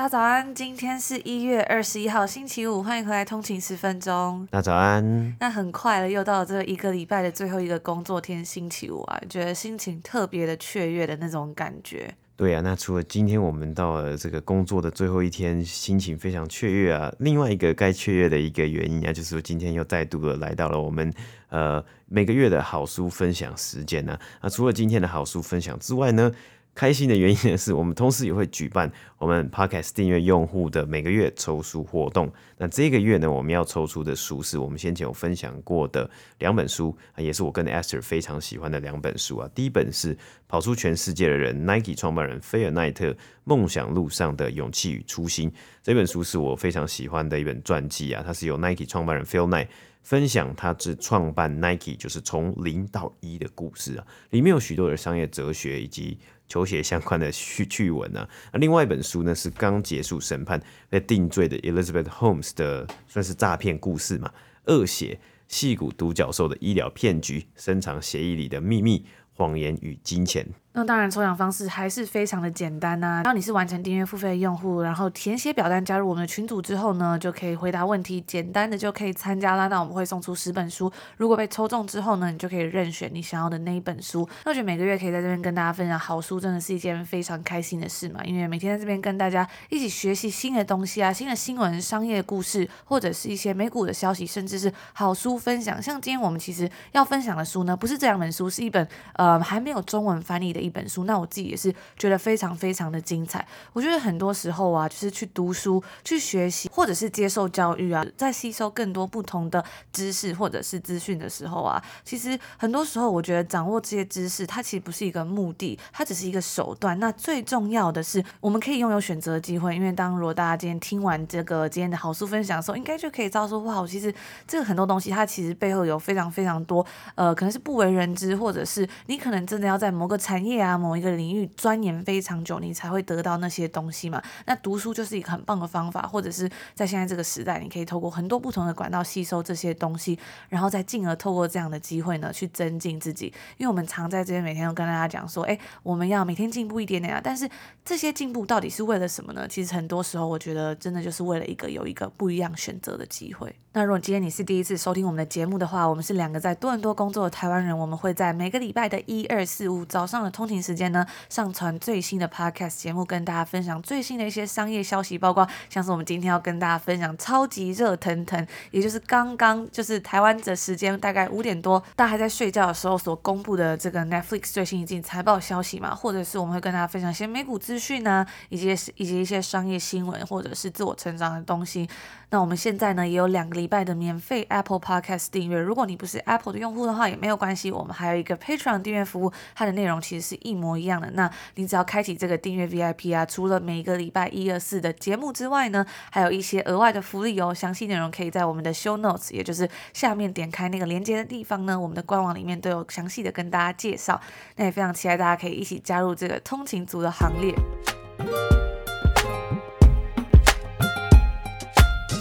大家早安，今天是一月二十一号，星期五，欢迎回来通勤十分钟。大家早安。那很快了，又到了这一个礼拜的最后一个工作天，星期五啊，觉得心情特别的雀跃的那种感觉。对啊，那除了今天我们到了这个工作的最后一天，心情非常雀跃啊，另外一个该雀跃的一个原因啊，就是说今天又再度的来到了我们呃每个月的好书分享时间呢。啊，除了今天的好书分享之外呢，开心的原因呢，是我们同时也会举办我们 Podcast 订阅用户的每个月抽书活动。那这个月呢，我们要抽出的书是我们先前有分享过的两本书，也是我跟 Esther 非常喜欢的两本书啊。第一本是跑出全世界的人，Nike 创办人菲尔奈特梦想路上的勇气与初心。这本书是我非常喜欢的一本传记啊，它是由 Nike 创办人 Phil Knight 分享他自创办 Nike 就是从零到一的故事啊，里面有许多的商业哲学以及。球鞋相关的趣趣闻啊，那另外一本书呢是刚结束审判被定罪的 Elizabeth Holmes 的算是诈骗故事嘛，恶血戏骨独角兽的医疗骗局，深藏协议里的秘密，谎言与金钱。那当然，抽奖方式还是非常的简单呐、当你是完成订阅付费的用户，然后填写表单加入我们的群组之后呢，就可以回答问题，简单的就可以参加啦。那我们会送出十本书，如果被抽中之后呢，你就可以任选你想要的那一本书。那我觉得每个月可以在这边跟大家分享好书，真的是一件非常开心的事嘛。因为每天在这边跟大家一起学习新的东西啊，新的新闻、商业故事，或者是一些美股的消息，甚至是好书分享。像今天我们其实要分享的书呢，不是这两本书，是一本呃还没有中文翻译的一本书。那我自己也是觉得非常非常的精彩。我觉得很多时候啊，就是去读书、去学习，或者是接受教育啊，在吸收更多不同的知识或者是资讯的时候啊，其实很多时候我觉得掌握这些知识，它其实不是一个目的，它只是一个手段。那最重要的是，我们可以拥有选择的机会。因为当如果大家今天听完这个今天的好书分享的时候，应该就可以知道说，哇，其实这个很多东西它其实背后有非常非常多，呃，可能是不为人知，或者是你可能真的要在某个产业业啊，某一个领域钻研非常久，你才会得到那些东西嘛。那读书就是一个很棒的方法，或者是在现在这个时代，你可以透过很多不同的管道吸收这些东西，然后再进而透过这样的机会呢，去增进自己。因为我们常在这边每天都跟大家讲说，诶，我们要每天进步一点点啊。但是这些进步到底是为了什么呢？其实很多时候，我觉得真的就是为了一个有一个不一样选择的机会。那如果今天你是第一次收听我们的节目的话，我们是两个在多伦多工作的台湾人，我们会在每个礼拜的一二四五早上的通勤时间呢，上传最新的 podcast 节目，跟大家分享最新的一些商业消息，包括像是我们今天要跟大家分享超级热腾腾，也就是刚刚就是台湾的时间大概五点多，大家还在睡觉的时候所公布的这个 Netflix 最新一季财报消息嘛，或者是我们会跟大家分享一些美股资讯呢，以及以及一些商业新闻或者是自我成长的东西。那我们现在呢也有两个礼拜的免费 Apple Podcast 订阅，如果你不是 Apple 的用户的话也没有关系，我们还有一个 Patreon 订阅服务，它的内容其实是一模一样的。那你只要开启这个订阅 VIP 啊，除了每个礼拜一、二、四的节目之外呢，还有一些额外的福利哦。详细内容可以在我们的 Show Notes，也就是下面点开那个连接的地方呢，我们的官网里面都有详细的跟大家介绍。那也非常期待大家可以一起加入这个通勤族的行列。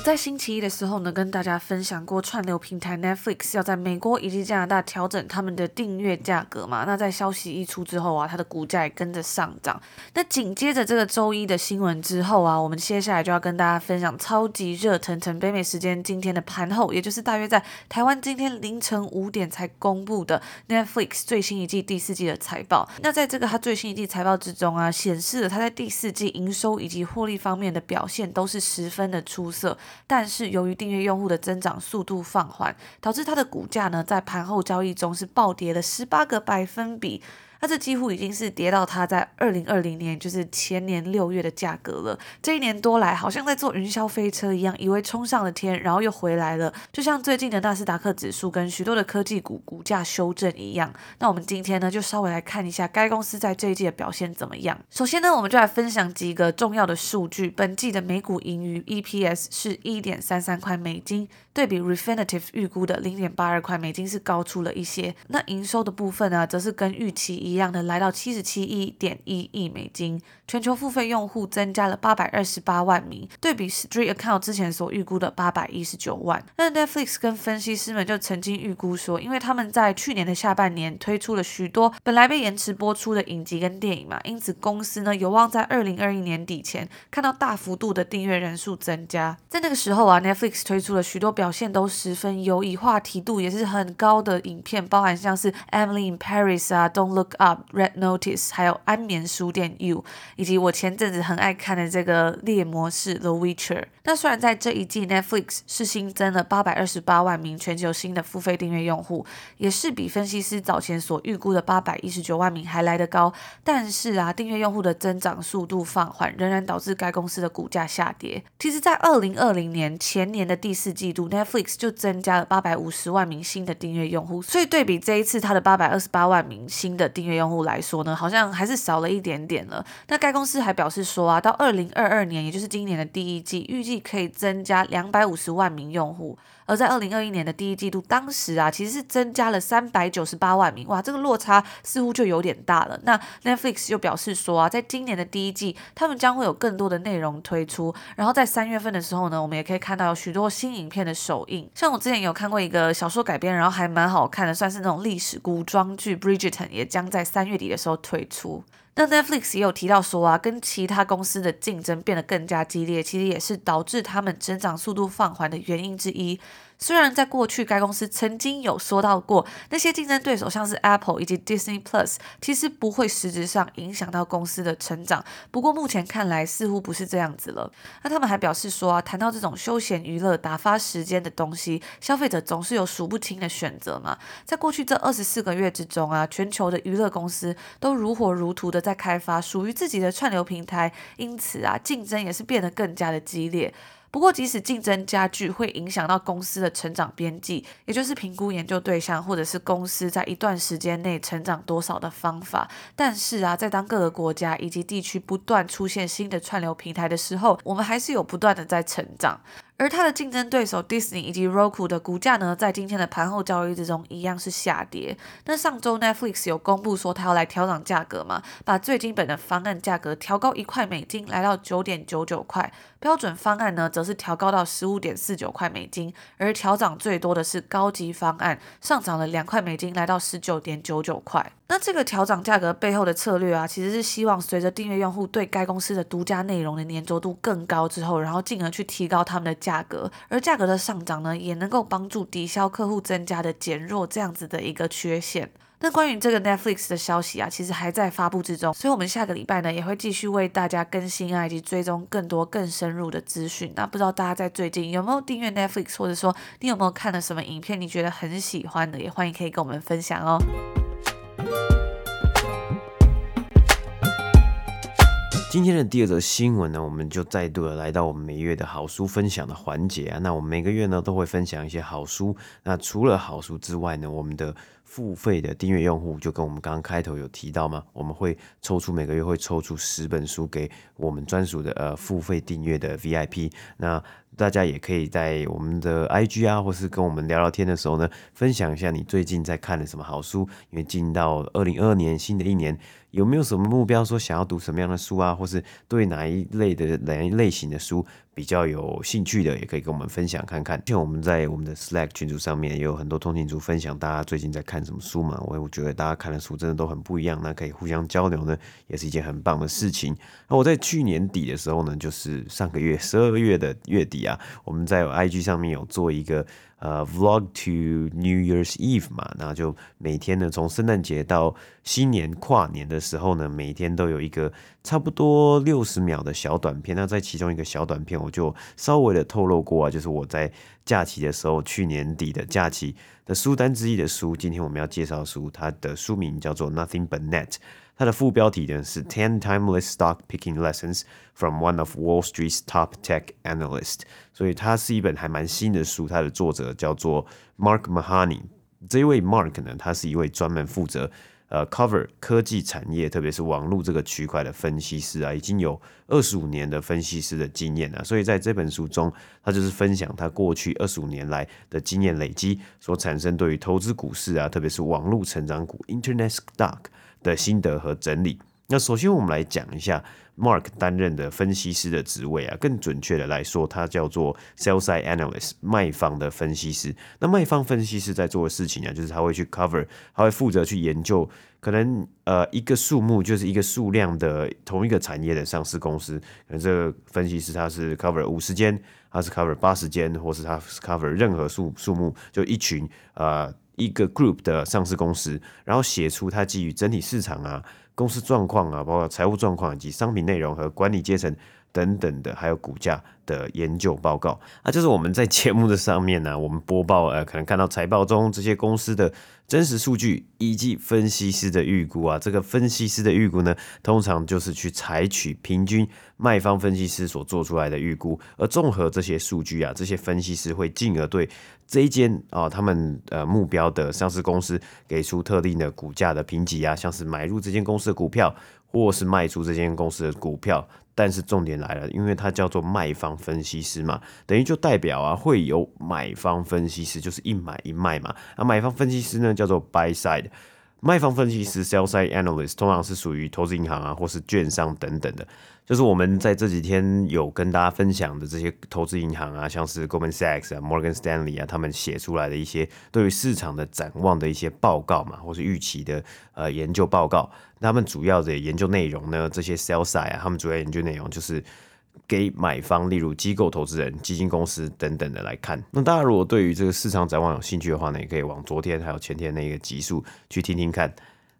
在星期一的时候呢，跟大家分享过串流平台 Netflix 要在美国以及加拿大调整他们的订阅价格嘛。那在消息一出之后啊，它的股价也跟着上涨。那紧接着这个周一的新闻之后啊，我们接下来就要跟大家分享超级热腾腾北美时间今天的盘后，也就是大约在台湾今天凌晨五点才公布的 Netflix 最新一季第四季的财报。那在这个它最新一季财报之中啊，显示了它在第四季营收以及获利方面的表现都是十分的出色。但是由于订阅用户的增长速度放缓，导致它的股价呢在盘后交易中是暴跌了十八个百分比。那这几乎已经是跌到它在二零二零年，就是前年六月的价格了。这一年多来，好像在坐云霄飞车一样，以为冲上了天，然后又回来了。就像最近的纳斯达克指数跟许多的科技股股价修正一样。那我们今天呢，就稍微来看一下该公司在这一季的表现怎么样。首先呢，我们就来分享几个重要的数据。本季的每股盈余 EPS 是一点三三块美金。对比 Refinitiv 预估的零点八二块美金是高出了一些，那营收的部分呢，则是跟预期一一样的来到七十七亿点一亿美金，全球付费用户增加了八百二十八万名，对比 Street Account 之前所预估的八百一十九万。那 Netflix 跟分析师们就曾经预估说，因为他们在去年的下半年推出了许多本来被延迟播出的影集跟电影嘛，因此公司呢有望在二零二一年底前看到大幅度的订阅人数增加。在那个时候啊，Netflix 推出了许多表现都十分优异，话题度也是很高的影片，包含像是《Emily in Paris》啊，《Don't Look Up》、《Red Notice》，还有《安眠书店 You》，以及我前阵子很爱看的这个《猎魔士》《The Witcher》。那虽然在这一季 Netflix 是新增了八百二十八万名全球新的付费订阅用户，也是比分析师早前所预估的八百一十九万名还来得高，但是啊，订阅用户的增长速度放缓，仍然导致该公司的股价下跌。其实，在二零二零年前年的第四季度，Netflix 就增加了八百五十万名新的订阅用户，所以对比这一次它的八百二十八万名新的订阅用户来说呢，好像还是少了一点点了。那该公司还表示说啊，到二零二二年，也就是今年的第一季，预计可以增加两百五十万名用户。而在二零二一年的第一季度，当时啊，其实是增加了三百九十八万名，哇，这个落差似乎就有点大了。那 Netflix 又表示说啊，在今年的第一季，他们将会有更多的内容推出。然后在三月份的时候呢，我们也可以看到有许多新影片的首映。像我之前有看过一个小说改编，然后还蛮好看的，算是那种历史古装剧《Bridgerton》，也将在三月底的时候推出。那 Netflix 也有提到说啊，跟其他公司的竞争变得更加激烈，其实也是导致他们增长速度放缓的原因之一。虽然在过去，该公司曾经有说到过，那些竞争对手像是 Apple 以及 Disney Plus，其实不会实质上影响到公司的成长。不过目前看来，似乎不是这样子了。那他们还表示说啊，谈到这种休闲娱乐、打发时间的东西，消费者总是有数不清的选择嘛。在过去这二十四个月之中啊，全球的娱乐公司都如火如荼的在开发属于自己的串流平台，因此啊，竞争也是变得更加的激烈。不过，即使竞争加剧，会影响到公司的成长边际，也就是评估研究对象或者是公司在一段时间内成长多少的方法。但是啊，在当各个国家以及地区不断出现新的串流平台的时候，我们还是有不断的在成长。而它的竞争对手 Disney 以及 Roku 的股价呢，在今天的盘后交易之中一样是下跌。那上周 Netflix 有公布说，它要来调整价格嘛，把最基本的方案价格调高一块美金，来到九点九九块；标准方案呢，则是调高到十五点四九块美金。而调涨最多的是高级方案，上涨了两块美金，来到十九点九九块。那这个调涨价格背后的策略啊，其实是希望随着订阅用户对该公司的独家内容的黏着度更高之后，然后进而去提高他们的价格，而价格的上涨呢，也能够帮助抵消客户增加的减弱这样子的一个缺陷。那关于这个 Netflix 的消息啊，其实还在发布之中，所以我们下个礼拜呢，也会继续为大家更新啊，以及追踪更多更深入的资讯。那不知道大家在最近有没有订阅 Netflix，或者说你有没有看了什么影片，你觉得很喜欢的，也欢迎可以跟我们分享哦。今天的第二则新闻呢，我们就再度的来到我们每月的好书分享的环节啊。那我们每个月呢都会分享一些好书。那除了好书之外呢，我们的付费的订阅用户就跟我们刚刚开头有提到嘛，我们会抽出每个月会抽出十本书给我们专属的呃付费订阅的 VIP。那大家也可以在我们的 IG 啊，或是跟我们聊聊天的时候呢，分享一下你最近在看的什么好书。因为进到二零二二年新的一年。有没有什么目标？说想要读什么样的书啊，或是对哪一类的哪一类型的书比较有兴趣的，也可以跟我们分享看看。像我们在我们的 Slack 群组上面也有很多通勤族分享，大家最近在看什么书嘛？我我觉得大家看的书真的都很不一样，那可以互相交流呢，也是一件很棒的事情。那我在去年底的时候呢，就是上个月十二月的月底啊，我们在 IG 上面有做一个。呃，vlog to New Year's Eve 嘛，那就每天呢，从圣诞节到新年跨年的时候呢，每天都有一个差不多六十秒的小短片。那在其中一个小短片，我就稍微的透露过啊，就是我在假期的时候，去年底的假期的书单之一的书。今天我们要介绍书，它的书名叫做 Nothing But Net。它的副标题呢是 Ten Timeless Stock Picking Lessons from One of Wall Street's Top Tech Analysts，所以它是一本还蛮新的书。它的作者叫做 Mark Mahoney。这一位 Mark 呢，他是一位专门负责呃 cover 科技产业，特别是网络这个区块的分析师啊，已经有二十五年的分析师的经验啊。所以在这本书中，他就是分享他过去二十五年来的经验累积所产生对于投资股市啊，特别是网络成长股 Internet Stock。的心得和整理。那首先我们来讲一下 Mark 担任的分析师的职位啊，更准确的来说，他叫做 Sell Side Analyst 卖方的分析师。那卖方分析师在做的事情啊，就是他会去 cover，他会负责去研究可能呃一个数目就是一个数量的同一个产业的上市公司。可能这个分析师他是 cover 五十间，他是 cover 八十间，或是他 cover 任何数数目，就一群呃。一个 group 的上市公司，然后写出它基于整体市场啊、公司状况啊、包括财务状况以及商品内容和管理阶层等等的，还有股价的研究报告。啊，就是我们在节目的上面呢、我们播报呃，可能看到财报中这些公司的真实数据以及分析师的预估啊。这个分析师的预估呢，通常就是去采取平均卖方分析师所做出来的预估，而综合这些数据啊，这些分析师会进而对。这一间啊，他们呃目标的上市公司给出特定的股价的评级啊，像是买入这间公司的股票，或是卖出这间公司的股票。但是重点来了，因为它叫做卖方分析师嘛，等于就代表啊会有买方分析师，就是一买一卖嘛。啊，买方分析师呢叫做 buy side，卖方分析师 sell side analyst 通常是属于投资银行啊或是券商等等的。就是我们在这几天有跟大家分享的这些投资银行啊，像是 Goldman Sachs 啊、Morgan Stanley 啊，他们写出来的一些对于市场的展望的一些报告嘛，或是预期的呃研究报告。他们主要的研究内容呢，这些 sell side 啊，他们主要研究内容就是给买方，例如机构投资人、基金公司等等的来看。那大家如果对于这个市场展望有兴趣的话呢，也可以往昨天还有前天那个集数去听听看。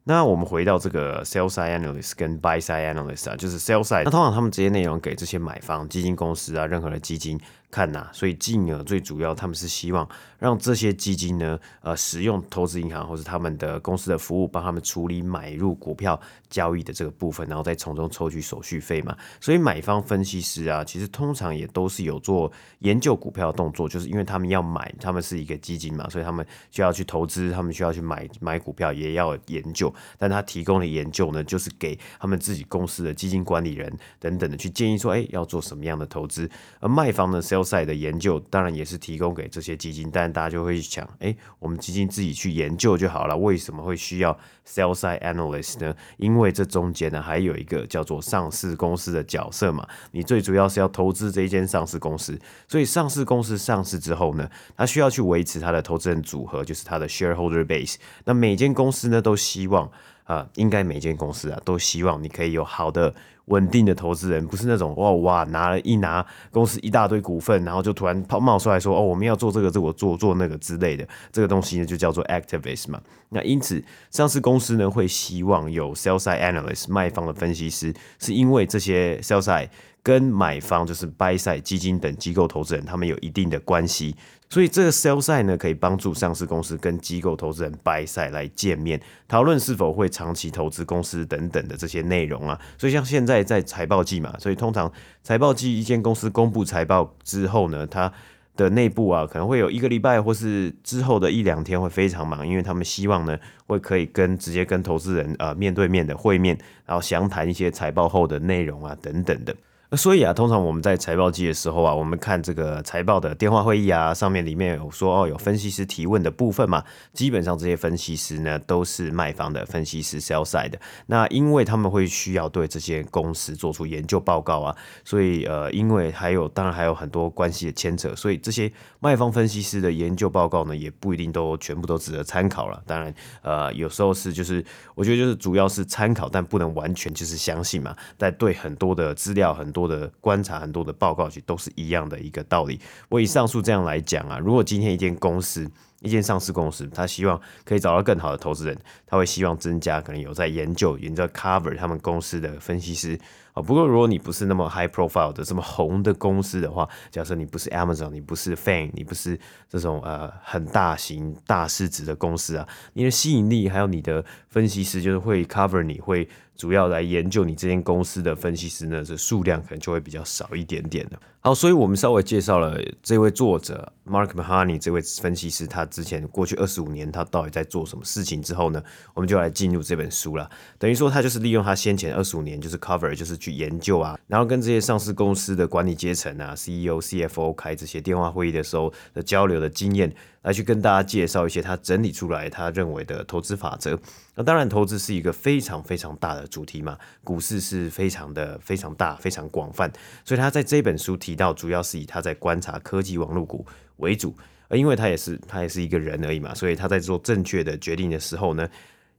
那我们回到这个 sales side analyst 跟 buy side analyst 啊，就是 sell side，那通常他们这些内容给这些买方基金公司啊，任何的基金。看呐、啊，所以进而最主要，他们是希望让这些基金呢，呃，使用投资银行或者他们的公司的服务，帮他们处理买入股票交易的这个部分，然后再从中抽取手续费嘛。所以买方分析师啊，其实通常也都是有做研究股票的动作，就是因为他们要买，他们是一个基金嘛，所以他们需要去投资，他们需要去买买股票，也要研究。但他提供的研究呢，就是给他们自己公司的基金管理人等等的去建议说，哎，要做什么样的投资。而卖方呢是要，sales 的研究当然也是提供给这些基金，但大家就会想，哎，我们基金自己去研究就好了，为什么会需要 sell side analyst 呢？因为这中间呢还有一个叫做上市公司的角色嘛，你最主要是要投资这一间上市公司，所以上市公司上市之后呢，它需要去维持它的投资人组合，就是它的 shareholder base。那每间公司呢都希望啊、呃，应该每间公司啊都希望你可以有好的。稳定的投资人不是那种哇哇拿了一拿公司一大堆股份，然后就突然冒冒出来说哦，我们要做这个，这我做做那个之类的，这个东西呢就叫做 activist 嘛。那因此上市公司呢会希望有 sell side analyst 卖方的分析师，是因为这些 sell side 跟买方就是 buy side 基金等机构投资人他们有一定的关系。所以这个 sell side 呢，可以帮助上市公司跟机构投资人 buy side 来见面，讨论是否会长期投资公司等等的这些内容啊。所以像现在在财报季嘛，所以通常财报季一间公司公布财报之后呢，它的内部啊可能会有一个礼拜或是之后的一两天会非常忙，因为他们希望呢会可以跟直接跟投资人呃面对面的会面，然后详谈一些财报后的内容啊等等的。所以啊，通常我们在财报季的时候啊，我们看这个财报的电话会议啊，上面里面有说哦，有分析师提问的部分嘛。基本上这些分析师呢，都是卖方的分析师 （sell side） 的。那因为他们会需要对这些公司做出研究报告啊，所以呃，因为还有当然还有很多关系的牵扯，所以这些卖方分析师的研究报告呢，也不一定都全部都值得参考了。当然，呃，有时候是就是我觉得就是主要是参考，但不能完全就是相信嘛。但对很多的资料很多。多的观察，很多的报告，其实都是一样的一个道理。我以上述这样来讲啊，如果今天一间公司，一间上市公司，他希望可以找到更好的投资人，他会希望增加可能有在研究、研究 cover 他们公司的分析师啊。不过，如果你不是那么 high profile 的这么红的公司的话，假设你不是 Amazon，你不是 Fan，你不是这种呃很大型大市值的公司啊，你的吸引力还有你的分析师就是会 cover 你会主要来研究你这间公司的分析师呢，这数量可能就会比较少一点点的。好，所以我们稍微介绍了这位作者 Mark Mahoney 这位分析师，他之前过去二十五年他到底在做什么事情之后呢，我们就来进入这本书了。等于说他就是利用他先前二十五年就是 cover 就是去研究啊，然后跟这些上市公司的管理阶层啊，CEO、CFO 开这些电话会议的时候的交流的经验，来去跟大家介绍一些他整理出来他认为的投资法则。那当然，投资是一个非常非常大的主题嘛，股市是非常的非常大、非常广泛，所以他在这本书提到，主要是以他在观察科技网络股为主，而因为他也是他也是一个人而已嘛，所以他在做正确的决定的时候呢。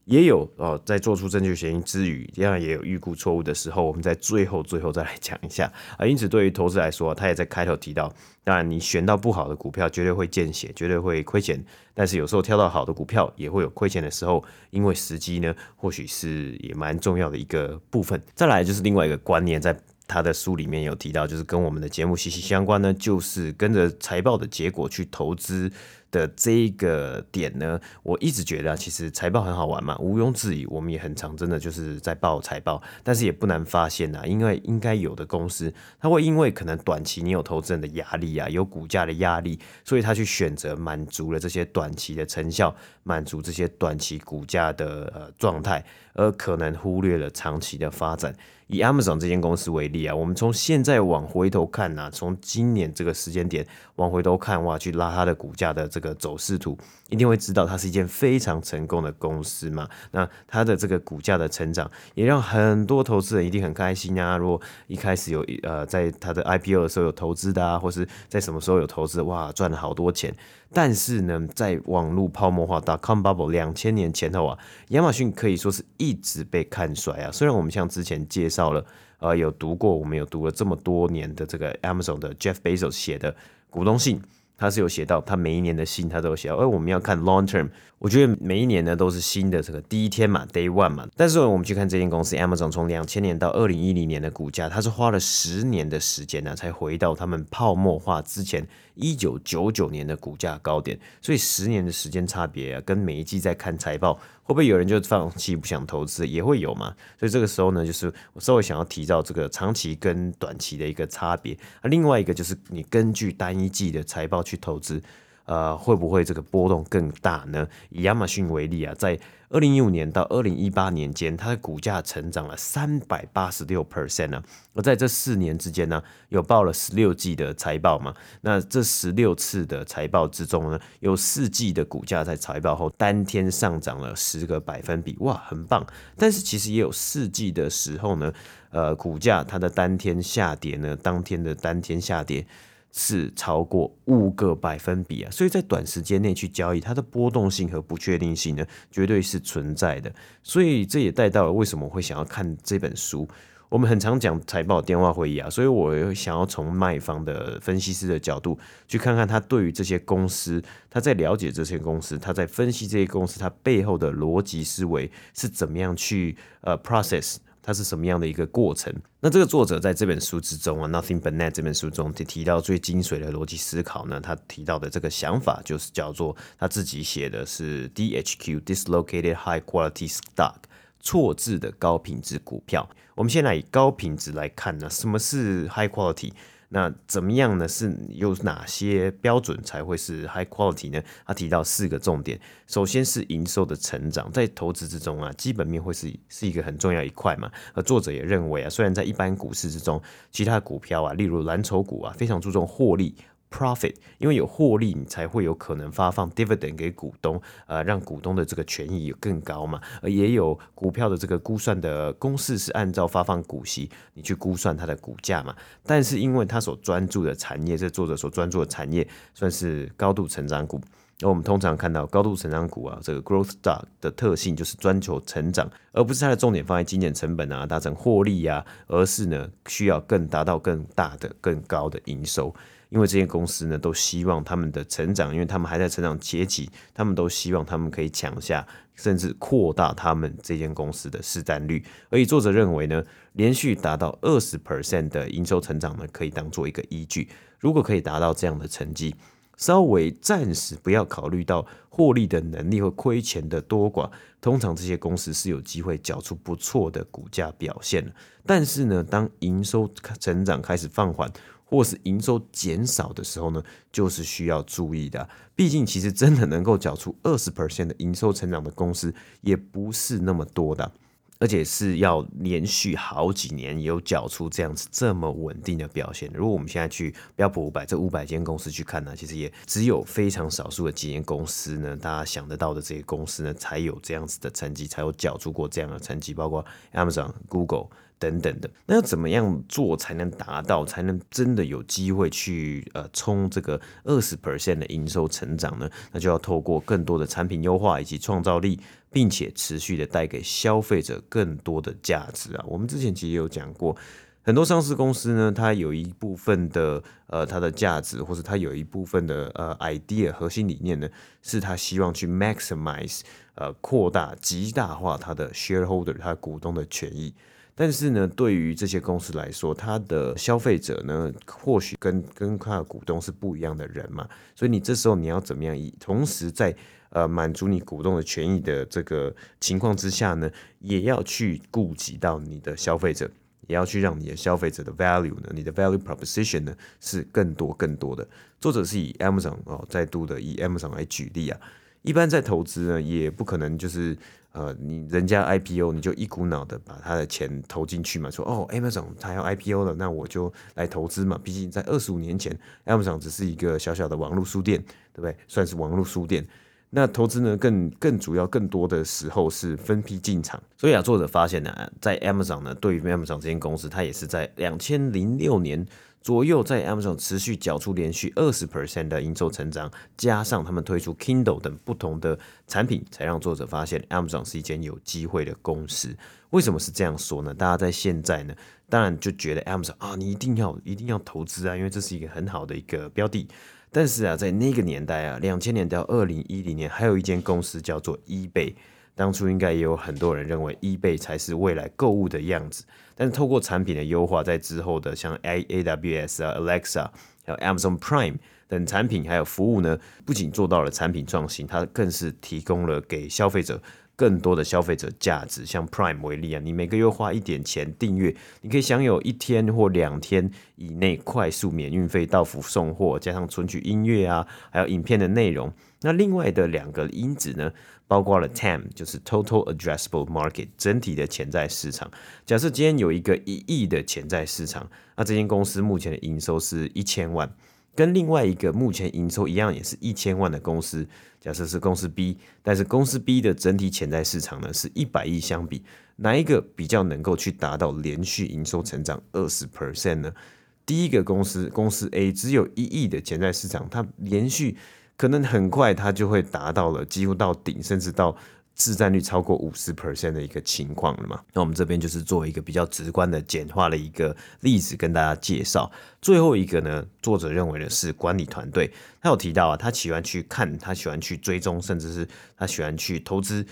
也有哦，在做出正确决定之余，当然也有预估错误的时候。我们在最后最后再来讲一下啊。因此，对于投资来说，他也在开头提到，当然你选到不好的股票，绝对会见血，绝对会亏钱。但是有时候挑到好的股票，也会有亏钱的时候，因为时机呢，或许是也蛮重要的一个部分。再来就是另外一个观念，在他的书里面有提到，就是跟我们的节目息息相关呢，就是跟着财报的结果去投资。的这一个点呢，我一直觉得啊，其实财报很好玩嘛，毋庸置疑，我们也很常真的就是在报财报，但是也不难发现呐，因为应该有的公司，它会因为可能短期你有投资人的压力啊，有股价的压力，所以他去选择满足了这些短期的成效，满足这些短期股价的呃状态，而可能忽略了长期的发展。以 Amazon 这间公司为例啊，我们从现在往回头看呐、啊，从今年这个时间点往回头看哇，去拉它的股价的这个走势图，一定会知道它是一件非常成功的公司嘛。那它的这个股价的成长，也让很多投资人一定很开心啊。如果一开始有呃在它的 IPO 的时候有投资的啊，或是在什么时候有投资，哇，赚了好多钱。但是呢，在网络泡沫化 dot-com bubble 两千年前后啊，亚马逊可以说是一直被看衰啊。虽然我们像之前介绍了，呃，有读过，我们有读了这么多年的这个 Amazon 的 Jeff Bezos 写的股东信。他是有写到，他每一年的信他都有写到，而我们要看 long term，我觉得每一年呢都是新的这个第一天嘛，day one 嘛。但是我们去看这间公司 Amazon 从两千年到二零一零年的股价，它是花了十年的时间呢，才回到他们泡沫化之前一九九九年的股价高点。所以十年的时间差别啊，跟每一季在看财报。会不会有人就放弃不想投资？也会有嘛。所以这个时候呢，就是我稍微想要提到这个长期跟短期的一个差别。啊，另外一个就是你根据单一季的财报去投资。呃，会不会这个波动更大呢？以亚马逊为例啊，在二零一五年到二零一八年间，它的股价成长了三百八十六 percent 呢。而在这四年之间呢，有报了十六季的财报嘛。那这十六次的财报之中呢，有四季的股价在财报后当天上涨了十个百分比，哇，很棒。但是其实也有四季的时候呢，呃，股价它的当天下跌呢，当天的当天下跌。是超过五个百分比啊，所以在短时间内去交易，它的波动性和不确定性呢，绝对是存在的。所以这也带到了为什么会想要看这本书。我们很常讲财报电话会议啊，所以我想要从卖方的分析师的角度去看看他对于这些公司，他在了解这些公司，他在分析这些公司，他背后的逻辑思维是怎么样去呃 process。它是什么样的一个过程？那这个作者在这本书之中啊，《Nothing But Net》这本书中提提到最精髓的逻辑思考呢，他提到的这个想法就是叫做他自己写的是 DHQ（Dislocated High Quality Stock），错字的高品质股票。我们先来以高品质来看呢，什么是 High Quality？那怎么样呢？是有哪些标准才会是 high quality 呢？他提到四个重点，首先是营收的成长，在投资之中啊，基本面会是是一个很重要一块嘛。而作者也认为啊，虽然在一般股市之中，其他股票啊，例如蓝筹股啊，非常注重获利。Profit，因为有获利，你才会有可能发放 dividend 给股东，呃，让股东的这个权益有更高嘛。而也有股票的这个估算的公式是按照发放股息，你去估算它的股价嘛。但是因为他所专注的产业，这作者所专注的产业算是高度成长股，而我们通常看到高度成长股啊，这个 growth stock 的特性就是专求成长，而不是它的重点放在精简成本啊、达成获利呀、啊，而是呢需要更达到更大的、更高的营收。因为这些公司呢都希望他们的成长，因为他们还在成长阶级，他们都希望他们可以抢下甚至扩大他们这间公司的市占率。而以作者认为呢，连续达到二十 percent 的营收成长呢，可以当做一个依据。如果可以达到这样的成绩，稍微暂时不要考虑到获利的能力和亏钱的多寡，通常这些公司是有机会缴出不错的股价表现的。但是呢，当营收成长开始放缓，或是营收减少的时候呢，就是需要注意的。毕竟，其实真的能够缴出二十 percent 的营收成长的公司，也不是那么多的。而且是要连续好几年有缴出这样子这么稳定的表现。如果我们现在去标普五百这五百间公司去看呢，其实也只有非常少数的几间公司呢，大家想得到的这些公司呢，才有这样子的成绩，才有缴出过这样的成绩，包括 Amazon、Google。等等的，那要怎么样做才能达到，才能真的有机会去呃冲这个二十 percent 的营收成长呢？那就要透过更多的产品优化以及创造力，并且持续的带给消费者更多的价值啊。我们之前其实有讲过，很多上市公司呢，它有一部分的呃它的价值，或者它有一部分的呃 idea 核心理念呢，是它希望去 maximize 呃扩大极大化它的 shareholder 它股东的权益。但是呢，对于这些公司来说，它的消费者呢，或许跟跟它的股东是不一样的人嘛，所以你这时候你要怎么样以同时在呃满足你股东的权益的这个情况之下呢，也要去顾及到你的消费者，也要去让你的消费者的 value 呢，你的 value proposition 呢是更多更多的。作者是以 Amazon 哦，再度的以 Amazon 来举例啊，一般在投资呢，也不可能就是。呃，你人家 IPO，你就一股脑的把他的钱投进去嘛？说哦，Amazon 他要 IPO 了，那我就来投资嘛。毕竟在二十五年前，Amazon 只是一个小小的网络书店，对不对？算是网络书店。那投资呢，更更主要、更多的时候是分批进场。所以啊，作者发现呢，在 Amazon 呢，对于 Amazon 这间公司，它也是在两千零六年。左右在 Amazon 持续缴出连续二十 percent 的营收成长，加上他们推出 Kindle 等不同的产品，才让作者发现 Amazon 是一间有机会的公司。为什么是这样说呢？大家在现在呢，当然就觉得 Amazon 啊，你一定要一定要投资啊，因为这是一个很好的一个标的。但是啊，在那个年代啊，两千年到二零一零年，还有一间公司叫做 eBay。当初应该也有很多人认为 eBay 才是未来购物的样子，但是透过产品的优化，在之后的像 A A W S 啊、Alexa，还有 Amazon Prime 等产品还有服务呢，不仅做到了产品创新，它更是提供了给消费者更多的消费者价值。像 Prime 为例啊，你每个月花一点钱订阅，你可以享有一天或两天以内快速免运费到府送货，加上存取音乐啊，还有影片的内容。那另外的两个因子呢，包括了 TAM，就是 Total Addressable Market，整体的潜在市场。假设今天有一个一亿的潜在市场，那这间公司目前的营收是一千万，跟另外一个目前营收一样，也是一千万的公司，假设是公司 B，但是公司 B 的整体潜在市场呢是一百亿相比，哪一个比较能够去达到连续营收成长二十 percent 呢？第一个公司公司 A 只有一亿的潜在市场，它连续。可能很快它就会达到了几乎到顶，甚至到市占率超过五十 percent 的一个情况了嘛？那我们这边就是做一个比较直观的简化了一个例子跟大家介绍。最后一个呢，作者认为的是管理团队，他有提到啊，他喜欢去看，他喜欢去追踪，甚至是他喜欢去投资。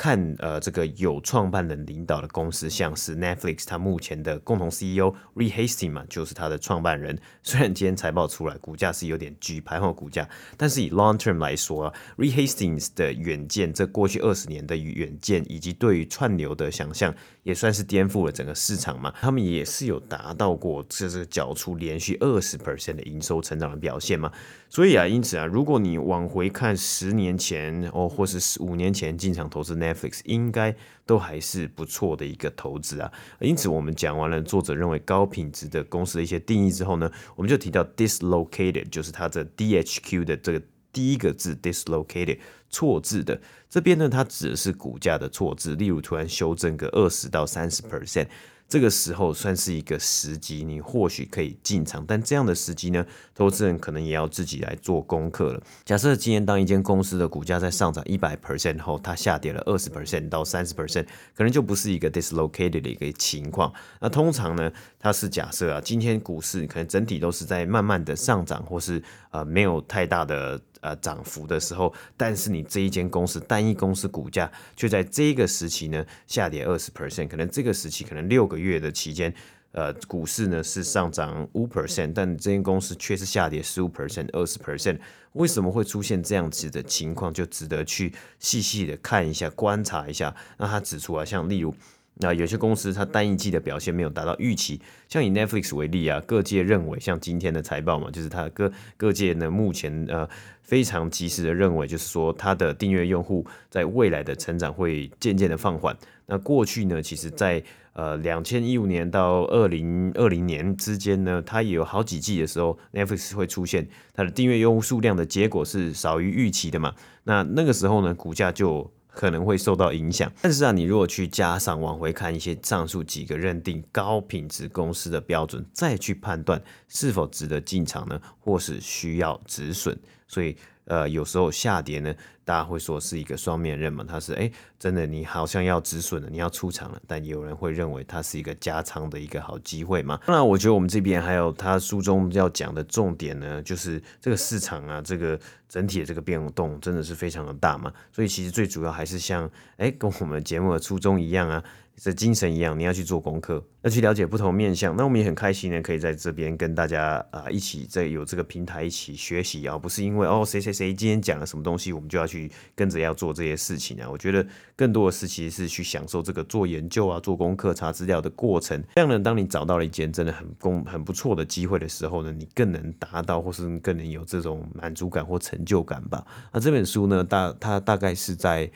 看，呃，这个有创办人领导的公司，像是 Netflix，它目前的共同 CEORehasting 嘛，就是它的创办人。虽然今天财报出来，股价是有点举牌后股价，但是以 long term 来说啊，Reed Hastings 的远见，这过去二十年的远见，以及对于串流的想象，也算是颠覆了整个市场嘛。他们也是有达到过，这是缴出连续二十 percent 的营收成长的表现嘛。所以啊，因此啊，如果你往回看十年前哦，或是十五年前进场投资 Netflix，应该都还是不错的一个投资啊。因此，我们讲完了作者认为高品质的公司的一些定义之后呢，我们就提到 dislocated，就是它的 DHQ 的这个第一个字 dislocated 错字的这边呢，它指的是股价的错字，例如突然修正个二十到三十 percent。这个时候算是一个时机，你或许可以进场，但这样的时机呢，投资人可能也要自己来做功课了。假设今天当一间公司的股价在上涨一百 percent 后，它下跌了二十 percent 到三十 percent，可能就不是一个 dislocated 的一个情况。那通常呢，它是假设啊，今天股市可能整体都是在慢慢的上涨，或是呃没有太大的。呃，涨幅的时候，但是你这一间公司单一公司股价却在这个时期呢下跌二十 percent，可能这个时期可能六个月的期间，呃，股市呢是上涨五 percent，但这间公司却是下跌十五 percent、二十 percent，为什么会出现这样子的情况？就值得去细细的看一下、观察一下。那他指出啊，像例如。那有些公司它单一季的表现没有达到预期，像以 Netflix 为例啊，各界认为像今天的财报嘛，就是它各各界呢目前呃非常及时的认为，就是说它的订阅用户在未来的成长会渐渐的放缓。那过去呢，其实在呃两千一五年到二零二零年之间呢，它也有好几季的时候，Netflix 会出现它的订阅用户数量的结果是少于预期的嘛。那那个时候呢，股价就可能会受到影响，但是啊，你如果去加上往回看一些上述几个认定高品质公司的标准，再去判断是否值得进场呢，或是需要止损，所以。呃，有时候下跌呢，大家会说是一个双面刃嘛，它是哎，真的你好像要止损了，你要出场了，但有人会认为它是一个加仓的一个好机会嘛。当然，我觉得我们这边还有他书中要讲的重点呢，就是这个市场啊，这个整体的这个变动真的是非常的大嘛，所以其实最主要还是像哎，跟我们节目的初衷一样啊。这精神一样，你要去做功课，要去了解不同面向。那我们也很开心呢，可以在这边跟大家啊、一起在有这个平台一起学习啊，不是因为哦谁谁谁今天讲了什么东西，我们就要去跟着要做这些事情啊。我觉得更多的是其实是去享受这个做研究啊、做功课、查资料的过程。这样呢，当你找到了一件真的很工很不错的机会的时候呢，你更能达到或是更能有这种满足感或成就感吧。那这本书呢，大它大概是在。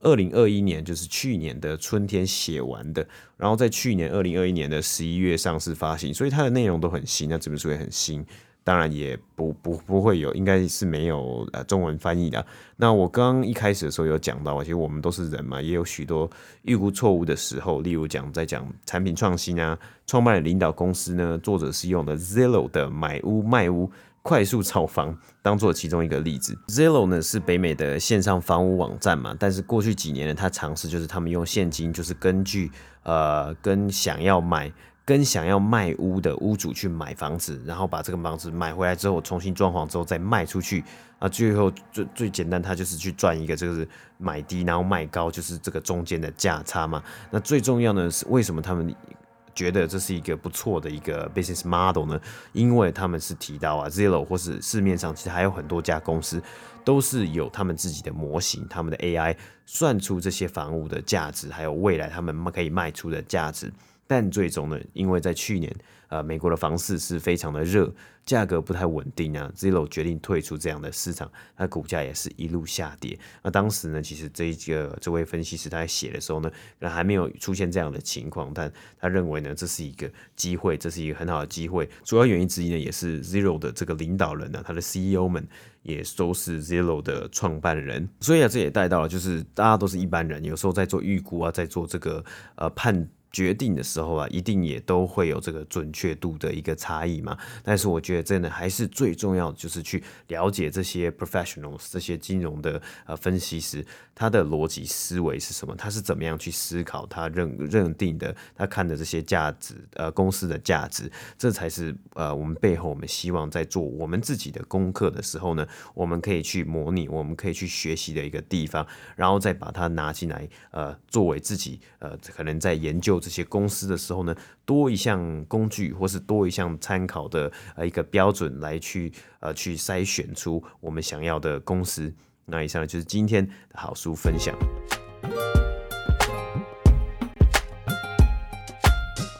二零二一年就是去年的春天写完的，然后在去年二零二一年的十一月上市发行，所以它的内容都很新。那这本书也很新，当然也不不不会有，应该是没有呃中文翻译的。那我刚刚一开始的时候有讲到，其实我们都是人嘛，也有许多预估错误的时候。例如讲在讲产品创新啊，创办人领导公司呢，作者是用的 Zillow 的买屋卖屋。快速炒房当做其中一个例子，Zillow 呢是北美的线上房屋网站嘛，但是过去几年呢，他尝试就是他们用现金，就是根据呃跟想要买跟想要卖屋的屋主去买房子，然后把这个房子买回来之后重新装潢之后再卖出去啊，最后最最简单，他就是去赚一个就是买低然后卖高，就是这个中间的价差嘛。那最重要的是为什么他们？觉得这是一个不错的一个 business model 呢，因为他们是提到啊 Zero 或是市面上其实还有很多家公司都是有他们自己的模型，他们的 AI 算出这些房屋的价值，还有未来他们可以卖出的价值，但最终呢，因为在去年。呃，美国的房市是非常的热，价格不太稳定啊。Zillow 决定退出这样的市场，它股价也是一路下跌。那当时呢，其实这一个这位分析师他在写的时候呢，可能还没有出现这样的情况，但他认为呢，这是一个机会，这是一个很好的机会。主要原因之一呢，也是 Zillow 的这个领导人呢，他的 CEO 们也都是 Zero 的创办人。所以啊，这也带到了，就是大家都是一般人，有时候在做预估啊，在做这个呃判。决定的时候啊，一定也都会有这个准确度的一个差异嘛。但是我觉得真的还是最重要的，就是去了解这些 professionals 这些金融的呃分析师，他的逻辑思维是什么，他是怎么样去思考，他认认定的，他看的这些价值呃公司的价值，这才是呃我们背后我们希望在做我们自己的功课的时候呢，我们可以去模拟，我们可以去学习的一个地方，然后再把它拿进来呃作为自己呃可能在研究。这些公司的时候呢，多一项工具或是多一项参考的呃一个标准来去呃去筛选出我们想要的公司。那以上就是今天好书分享。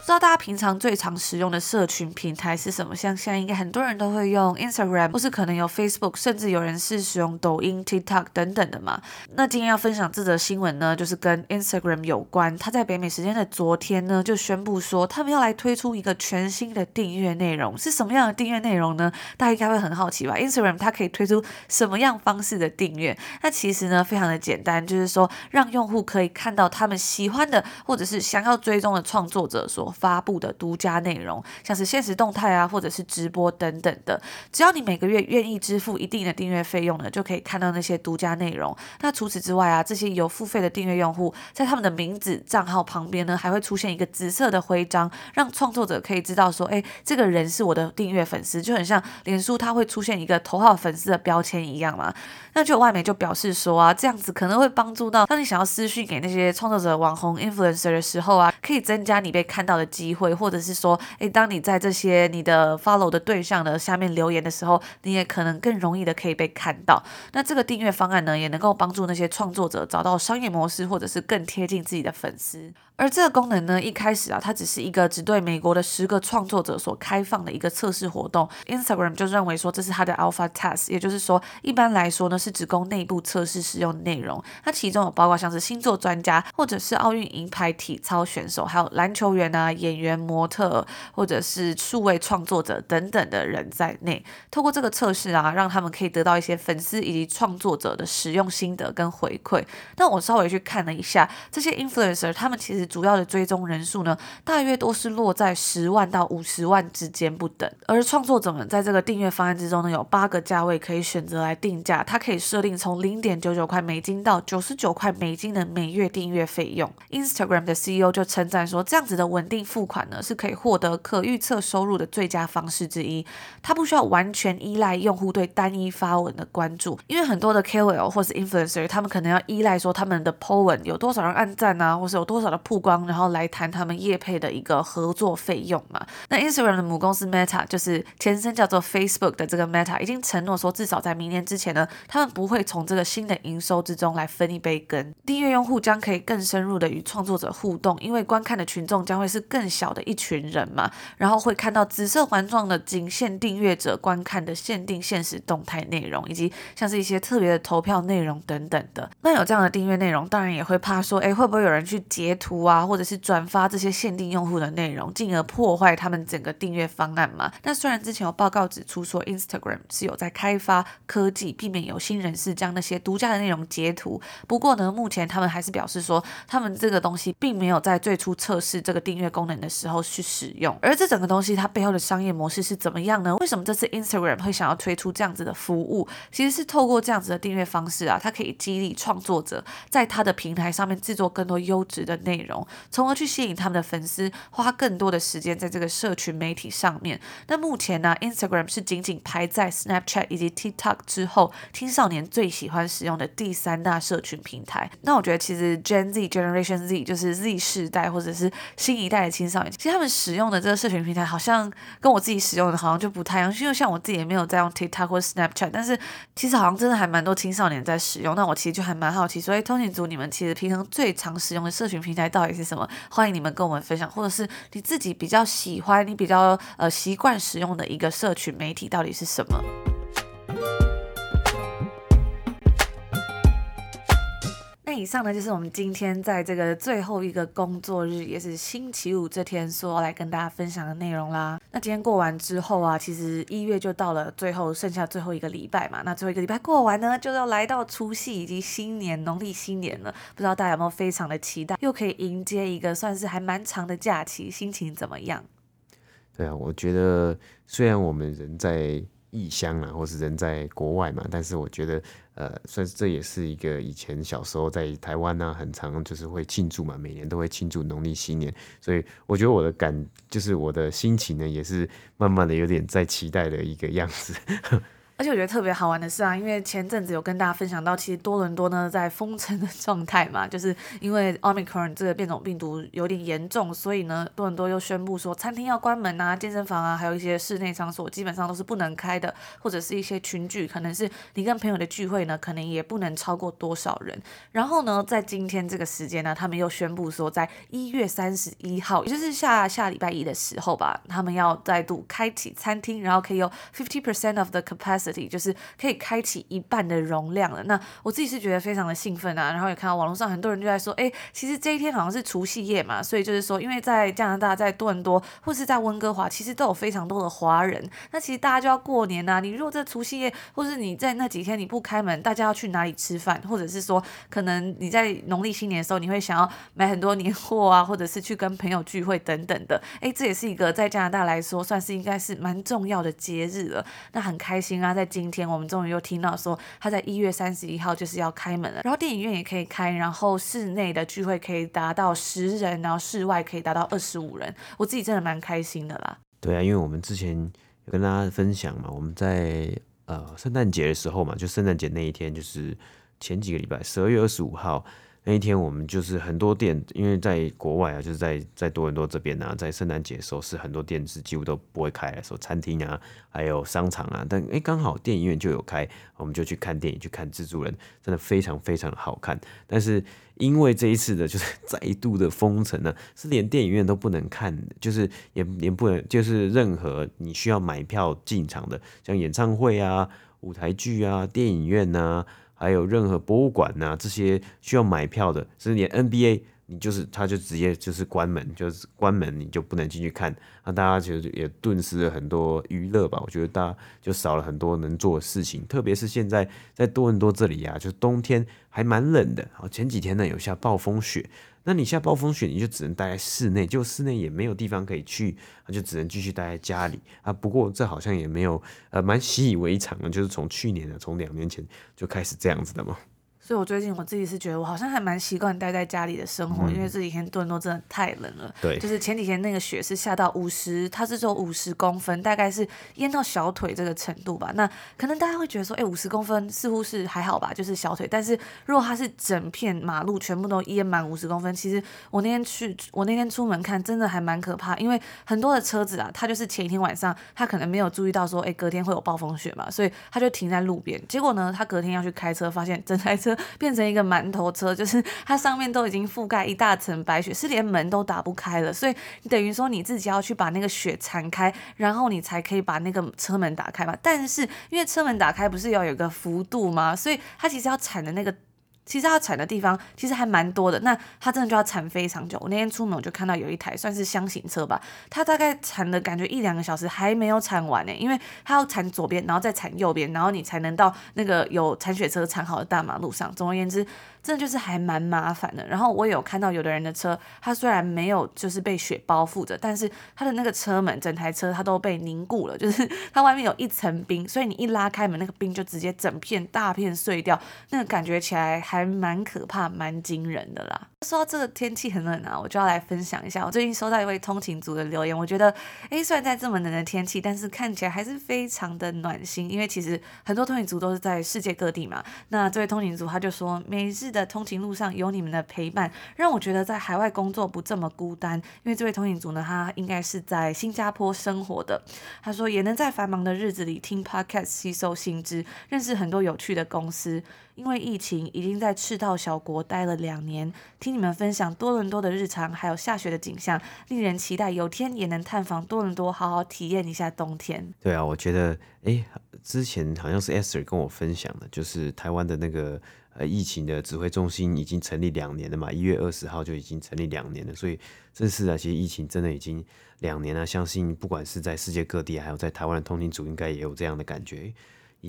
知道大家平常最常使用的社群平台是什么？像现在应该很多人都会用 Instagram，或是可能有 Facebook，甚至有人是使用抖音、TikTok 等等的嘛。那今天要分享这则新闻呢，就是跟 Instagram 有关。他在北美时间的昨天呢，就宣布说他们要来推出一个全新的订阅内容，是什么样的订阅内容呢？大家应该会很好奇吧？Instagram 它可以推出什么样方式的订阅？那其实呢，非常的简单，就是说让用户可以看到他们喜欢的或者是想要追踪的创作者所发布的独家内容，像是限时动态啊，或者是直播等等的。只要你每个月愿意支付一定的订阅费用呢，就可以看到那些独家内容。那除此之外啊，这些有付费的订阅用户，在他们的名字账号旁边呢，还会出现一个紫色的徽章，让创作者可以知道说，哎，这个人是我的订阅粉丝，就很像脸书它会出现一个头号粉丝的标签一样嘛。那就外媒就表示说啊，这样子可能会帮助到当你想要私讯给那些创作者、网红、influencer 的时候啊，可以增加你被看到的机会，或者是说，诶，当你在这些你的 follow 的对象的下面留言的时候，你也可能更容易的可以被看到。那这个订阅方案呢，也能够帮助那些创作者找到商业模式，或者是更贴近自己的粉丝。而这个功能呢，一开始啊，它只是一个只对美国的十个创作者所开放的一个测试活动。Instagram 就认为说这是它的 alpha test，也就是说，一般来说呢是只供内部测试使用的内容。它其中有包括像是星座专家，或者是奥运银牌体操选手，还有篮球员啊、演员、模特，或者是数位创作者等等的人在内。透过这个测试啊，让他们可以得到一些粉丝以及创作者的使用心得跟回馈。那我稍微去看了一下，这些 influencer 他们其实。主要的追踪人数呢，大约都是落在十万到五十万之间不等。而创作者们在这个订阅方案之中呢，有八个价位可以选择来定价，它可以设定从零点九九块美金到九十九块美金的每月订阅费用。Instagram 的 CEO 就称赞说，这样子的稳定付款呢，是可以获得可预测收入的最佳方式之一。它不需要完全依赖用户对单一发文的关注，因为很多的 KOL 或是 Influencer，他们可能要依赖说他们的 po 文有多少人按赞啊，或是有多少的曝光，然后来谈他们业配的一个合作费用嘛。那 Instagram 的母公司 Meta 就是前身叫做 Facebook 的这个 Meta 已经承诺说，至少在明年之前呢，他们不会从这个新的营收之中来分一杯羹。订阅用户将可以更深入的与创作者互动，因为观看的群众将会是更小的一群人嘛。然后会看到紫色环状的仅限订阅者观看的限定现实动态内容，以及像是一些特别的投票内容等等的。那有这样的订阅内容，当然也会怕说，哎，会不会有人去截图啊，或者是转发这些限定用户的内容，进而破坏他们整个订阅方案嘛？那虽然之前有报告指出说，Instagram 是有在开发科技，避免有心人士将那些独家的内容截图。不过呢，目前他们还是表示说，他们这个东西并没有在最初测试这个订阅功能的时候去使用。而这整个东西它背后的商业模式是怎么样呢？为什么这次 Instagram 会想要推出这样子的服务？其实是透过这样子的订阅方式啊，它可以激励创作者在他的平台上面制作更多优质的内容，从而去吸引他们的粉丝，花更多的时间在这个社群媒体上面。那目前呢，Instagram 是仅仅排在 Snapchat 以及 TikTok 之后，青少年最喜欢使用的第三大社群平台。那我觉得其实 Gen Z Generation Z 就是 Z 世代或者是新一代的青少年，其实他们使用的这个社群平台好像跟我自己使用的好像就不太一样。因为像我自己也没有在用 TikTok 或 Snapchat，但是其实好像真的还蛮多青少年在使用。那我其实就还蛮好奇，所以通勤族你们其实平常最常使用的社群平台到到底是什么？欢迎你们跟我们分享，或者是你自己比较喜欢、你比较呃习惯使用的一个社群媒体到底是什么？以上呢，就是我们今天在这个最后一个工作日，也是星期五这天，说来跟大家分享的内容啦。那今天过完之后啊，其实一月就到了最后，剩下最后一个礼拜嘛。那最后一个礼拜过完呢，就要来到除夕以及新年，农历新年了。不知道大家有没有非常的期待，又可以迎接一个算是还蛮长的假期，心情怎么样？对啊，我觉得虽然我们人在异乡啊，或是人在国外嘛，但是我觉得。呃，算是这也是一个以前小时候在台湾呢、啊，很常就是会庆祝嘛，每年都会庆祝农历新年，所以我觉得我的感就是我的心情呢，也是慢慢的有点在期待的一个样子。而且我觉得特别好玩的是啊，因为前阵子有跟大家分享到，其实多伦多呢在封城的状态嘛，就是因为 Omicron 这个变种病毒有点严重，所以呢多伦多又宣布说餐厅要关门啊，健身房啊，还有一些室内场所基本上都是不能开的，或者是一些群聚，可能是你跟朋友的聚会呢，可能也不能超过多少人。然后呢，在今天这个时间呢，他们又宣布说，在一月三十一号，也就是下下礼拜一的时候吧，他们要再度开启餐厅，然后可以有 fifty percent of the capacity。就是可以开启一半的容量了。那我自己是觉得非常的兴奋啊，然后也看到网络上很多人就在说，哎，其实这一天好像是除夕夜嘛，所以就是说，因为在加拿大、在多伦多或是在温哥华，其实都有非常多的华人。那其实大家就要过年呐、啊，你如果这除夕夜，或是你在那几天你不开门，大家要去哪里吃饭？或者是说，可能你在农历新年的时候，你会想要买很多年货啊，或者是去跟朋友聚会等等的。哎，这也是一个在加拿大来说，算是应该是蛮重要的节日了。那很开心啊。在今天，我们终于又听到说，他在一月三十一号就是要开门了，然后电影院也可以开，然后室内的聚会可以达到十人，然后室外可以达到二十五人，我自己真的蛮开心的啦。对啊，因为我们之前有跟大家分享嘛，我们在呃圣诞节的时候嘛，就圣诞节那一天，就是前几个礼拜，十二月二十五号。那一天我们就是很多店，因为在国外啊，就是在在多伦多这边啊，在圣诞节的时候是很多店是几乎都不会开的时候，餐厅啊，还有商场啊，但诶刚好电影院就有开，我们就去看电影，去看蜘蛛人，真的非常非常好看。但是因为这一次的就是 再度的封城呢，是连电影院都不能看，就是也连不能，就是任何你需要买票进场的，像演唱会啊、舞台剧啊、电影院啊。还有任何博物馆呐、啊，这些需要买票的，甚至连 NBA，你就是他就直接就是关门，就是关门，你就不能进去看。那大家其实也顿失了很多娱乐吧？我觉得大家就少了很多能做的事情。特别是现在在多伦多这里啊，就是冬天还蛮冷的。好，前几天呢有下暴风雪。那你现在暴风雪，你就只能待在室内，就室内也没有地方可以去，那就只能继续待在家里啊。不过这好像也没有，呃，蛮习以为常的，就是从去年的，从两年前就开始这样子的嘛。所以，我最近我自己是觉得，我好像还蛮习惯待在家里的生活，嗯、因为这几天多伦多真的太冷了。对，就是前几天那个雪是下到五十，它是只有五十公分，大概是淹到小腿这个程度吧。那可能大家会觉得说，哎、欸，五十公分似乎是还好吧，就是小腿。但是如果它是整片马路全部都淹满五十公分，其实我那天去，我那天出门看，真的还蛮可怕。因为很多的车子啊，它就是前一天晚上，它可能没有注意到说，哎、欸，隔天会有暴风雪嘛，所以它就停在路边。结果呢，他隔天要去开车，发现整台车。变成一个馒头车，就是它上面都已经覆盖一大层白雪，是连门都打不开了。所以等于说你自己要去把那个雪铲开，然后你才可以把那个车门打开嘛。但是因为车门打开不是要有一个幅度吗？所以它其实要铲的那个。其实它铲的地方其实还蛮多的，那它真的就要铲非常久。我那天出门我就看到有一台算是厢型车吧，它大概铲的感觉一两个小时还没有铲完呢，因为它要铲左边，然后再铲右边，然后你才能到那个有铲雪车铲好的大马路上。总而言之。真的就是还蛮麻烦的。然后我有看到有的人的车，它虽然没有就是被雪包覆着，但是它的那个车门，整台车它都被凝固了，就是它外面有一层冰，所以你一拉开门，那个冰就直接整片大片碎掉，那个感觉起来还还蛮可怕、蛮惊人的啦。说到这个天气很冷啊，我就要来分享一下，我最近收到一位通勤族的留言，我觉得，诶，虽然在这么冷的天气，但是看起来还是非常的暖心，因为其实很多通勤族都是在世界各地嘛。那这位通勤族他就说，每日的。通勤路上有你们的陪伴，让我觉得在海外工作不这么孤单。因为这位通勤族呢，他应该是在新加坡生活的。他说也能在繁忙的日子里听 Podcast 吸收新知，认识很多有趣的公司。因为疫情已经在赤道小国待了两年，跟你们分享多伦多的日常，还有下雪的景象，令人期待有天也能探访多伦多，好好体验一下冬天。对啊，我觉得，哎，之前好像是 Esther 跟我分享的，就是台湾的那个。呃，疫情的指挥中心已经成立两年了嘛，一月二十号就已经成立两年了，所以这次啊，其实疫情真的已经两年了，相信不管是在世界各地，还有在台湾的通勤族，应该也有这样的感觉。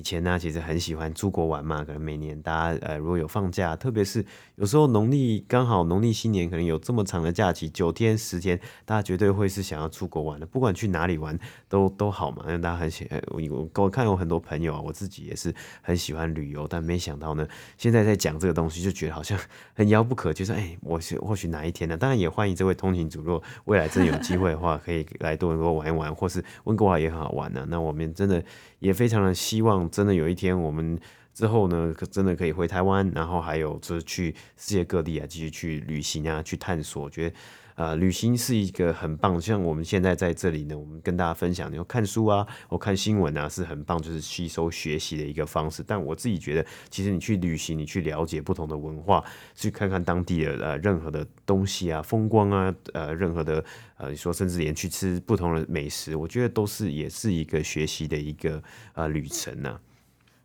以前呢，其实很喜欢出国玩嘛，可能每年大家呃如果有放假，特别是有时候农历刚好农历新年，可能有这么长的假期，九天十天，大家绝对会是想要出国玩的，不管去哪里玩都都好嘛，因为大家很喜欢我我看有很多朋友啊，我自己也是很喜欢旅游，但没想到呢，现在在讲这个东西，就觉得好像很遥不可及，就是哎，我或许哪一天呢？当然也欢迎这位通勤族，如果未来真的有机会的话，可以来多伦多玩一玩，或是温哥华也很好玩呢、那我们真的也非常的希望。真的有一天我们之后呢，可真的可以回台湾，然后还有就是去世界各地啊，继续去旅行啊，去探索，觉得。呃，旅行是一个很棒，像我们现在在这里呢，我们跟大家分享，你要看书啊，或看新闻啊，是很棒，就是吸收学习的一个方式。但我自己觉得，其实你去旅行，你去了解不同的文化，去看看当地的呃任何的东西啊，风光啊，呃，任何的呃，你说甚至连去吃不同的美食，我觉得都是也是一个学习的一个呃旅程呢、啊。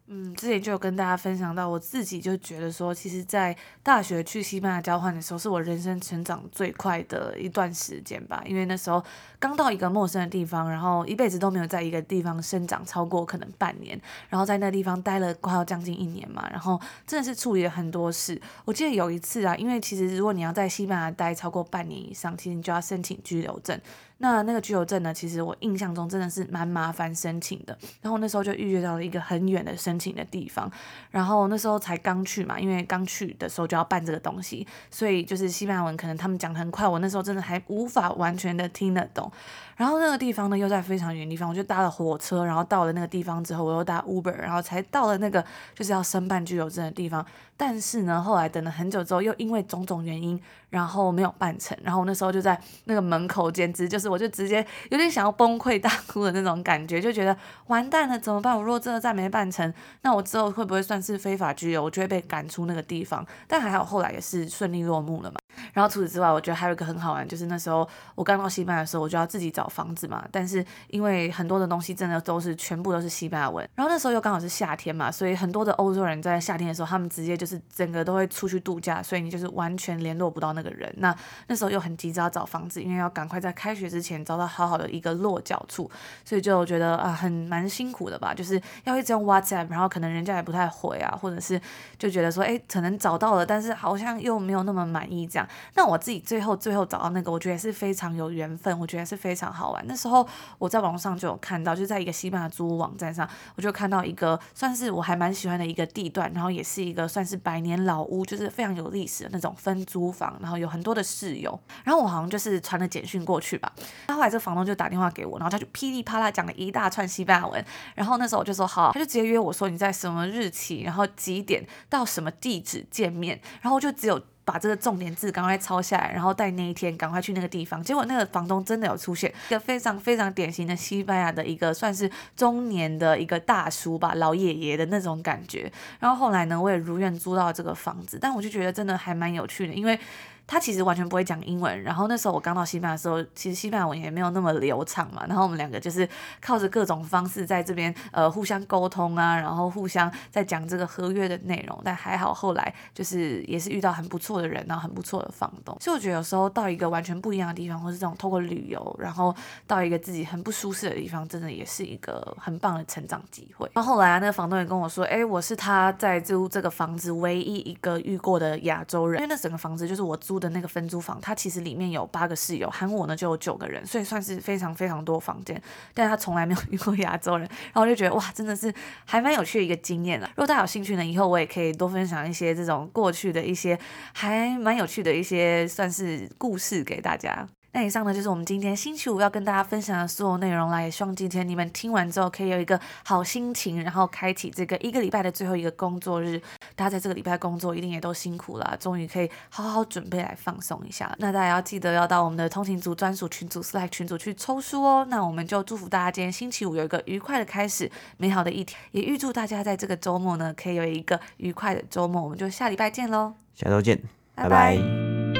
嗯，之前就有跟大家分享到，我自己就觉得说，其实，在大学去西班牙交换的时候，是我人生成长最快的一段时间吧。因为那时候刚到一个陌生的地方，然后一辈子都没有在一个地方生长超过可能半年，然后在那地方待了快要将近一年嘛，然后真的是处理了很多事。我记得有一次啊，因为其实如果你要在西班牙待超过半年以上，其实你就要申请居留证。那那个居留证呢，其实我印象中真的是蛮麻烦申请的。然后那时候就预约到了一个很远的申请的地方，然后那时候才刚去嘛，因为刚去的时候就要办这个东西，所以就是西班牙文可能他们讲很快，我那时候真的还无法完全的听得懂。然后那个地方呢又在非常远的地方，我就搭了火车，然后到了那个地方之后，我又搭 Uber，然后才到了那个就是要申办居留证的地方。但是呢，后来等了很久之后，又因为种种原因，然后没有办成。然后那时候就在那个门口，简直就是我就直接有点想要崩溃大哭的那种感觉，就觉得完蛋了，怎么办？我如果真的再没办成，那我之后会不会算是非法居留？我就会被赶出那个地方。但还好后来也是顺利落幕了嘛。然后除此之外，我觉得还有一个很好玩，就是那时候我刚到西班牙的时候，我就要自己找房子嘛。但是因为很多的东西真的都是全部都是西班牙文，然后那时候又刚好是夏天嘛，所以很多的欧洲人在夏天的时候，他们直接就是整个都会出去度假，所以你就是完全联络不到那个人。那那时候又很急着要找房子，因为要赶快在开学之前找到好好的一个落脚处，所以就觉得啊，很蛮辛苦的吧，就是要一直用 WhatsApp，然后可能人家也不太回啊，或者是就觉得说，哎，可能找到了，但是好像又没有那么满意这样。那我自己最后最后找到那个，我觉得是非常有缘分，我觉得是非常好玩。那时候我在网上就有看到，就在一个西班牙租屋网站上，我就看到一个算是我还蛮喜欢的一个地段，然后也是一个算是百年老屋，就是非常有历史的那种分租房，然后有很多的室友。然后我好像就是传了简讯过去吧，那后来这房东就打电话给我，然后他就噼里啪啦讲了一大串西班牙文。然后那时候我就说好，他就直接约我说你在什么日期，然后几点到什么地址见面，然后就只有。把这个重点字赶快抄下来，然后带那一天赶快去那个地方。结果那个房东真的有出现，一个非常非常典型的西班牙的一个算是中年的一个大叔吧，老爷爷的那种感觉。然后后来呢，我也如愿租到这个房子，但我就觉得真的还蛮有趣的，因为。他其实完全不会讲英文，然后那时候我刚到西班牙的时候，其实西班牙文也没有那么流畅嘛，然后我们两个就是靠着各种方式在这边呃互相沟通啊，然后互相在讲这个合约的内容，但还好后来就是也是遇到很不错的人，然后很不错的房东，所以我觉得有时候到一个完全不一样的地方，或是这种透过旅游，然后到一个自己很不舒适的地方，真的也是一个很棒的成长机会。然后后来，那个房东也跟我说，哎，我是他在租这个房子唯一一个遇过的亚洲人，因为那整个房子就是我租。住的那个分租房，它其实里面有八个室友，含我呢就有九个人，所以算是非常非常多房间。但他从来没有 遇过亚洲人，然后我就觉得哇，真的是还蛮有趣的一个经验了。如果大家有兴趣呢，以后我也可以多分享一些这种过去的一些还蛮有趣的一些算是故事给大家。那以上呢，就是我们今天星期五要跟大家分享的所有内容啦。也希望今天你们听完之后可以有一个好心情，然后开启这个一个礼拜的最后一个工作日。大家在这个礼拜工作一定也都辛苦了，终于可以好好准备来放松一下。那大家要记得要到我们的通勤族专属群组 Slack 群组去抽书哦。那我们就祝福大家今天星期五有一个愉快的开始，美好的一天。也预祝大家在这个周末呢，可以有一个愉快的周末。我们就下礼拜见喽，下周见，拜拜。拜拜。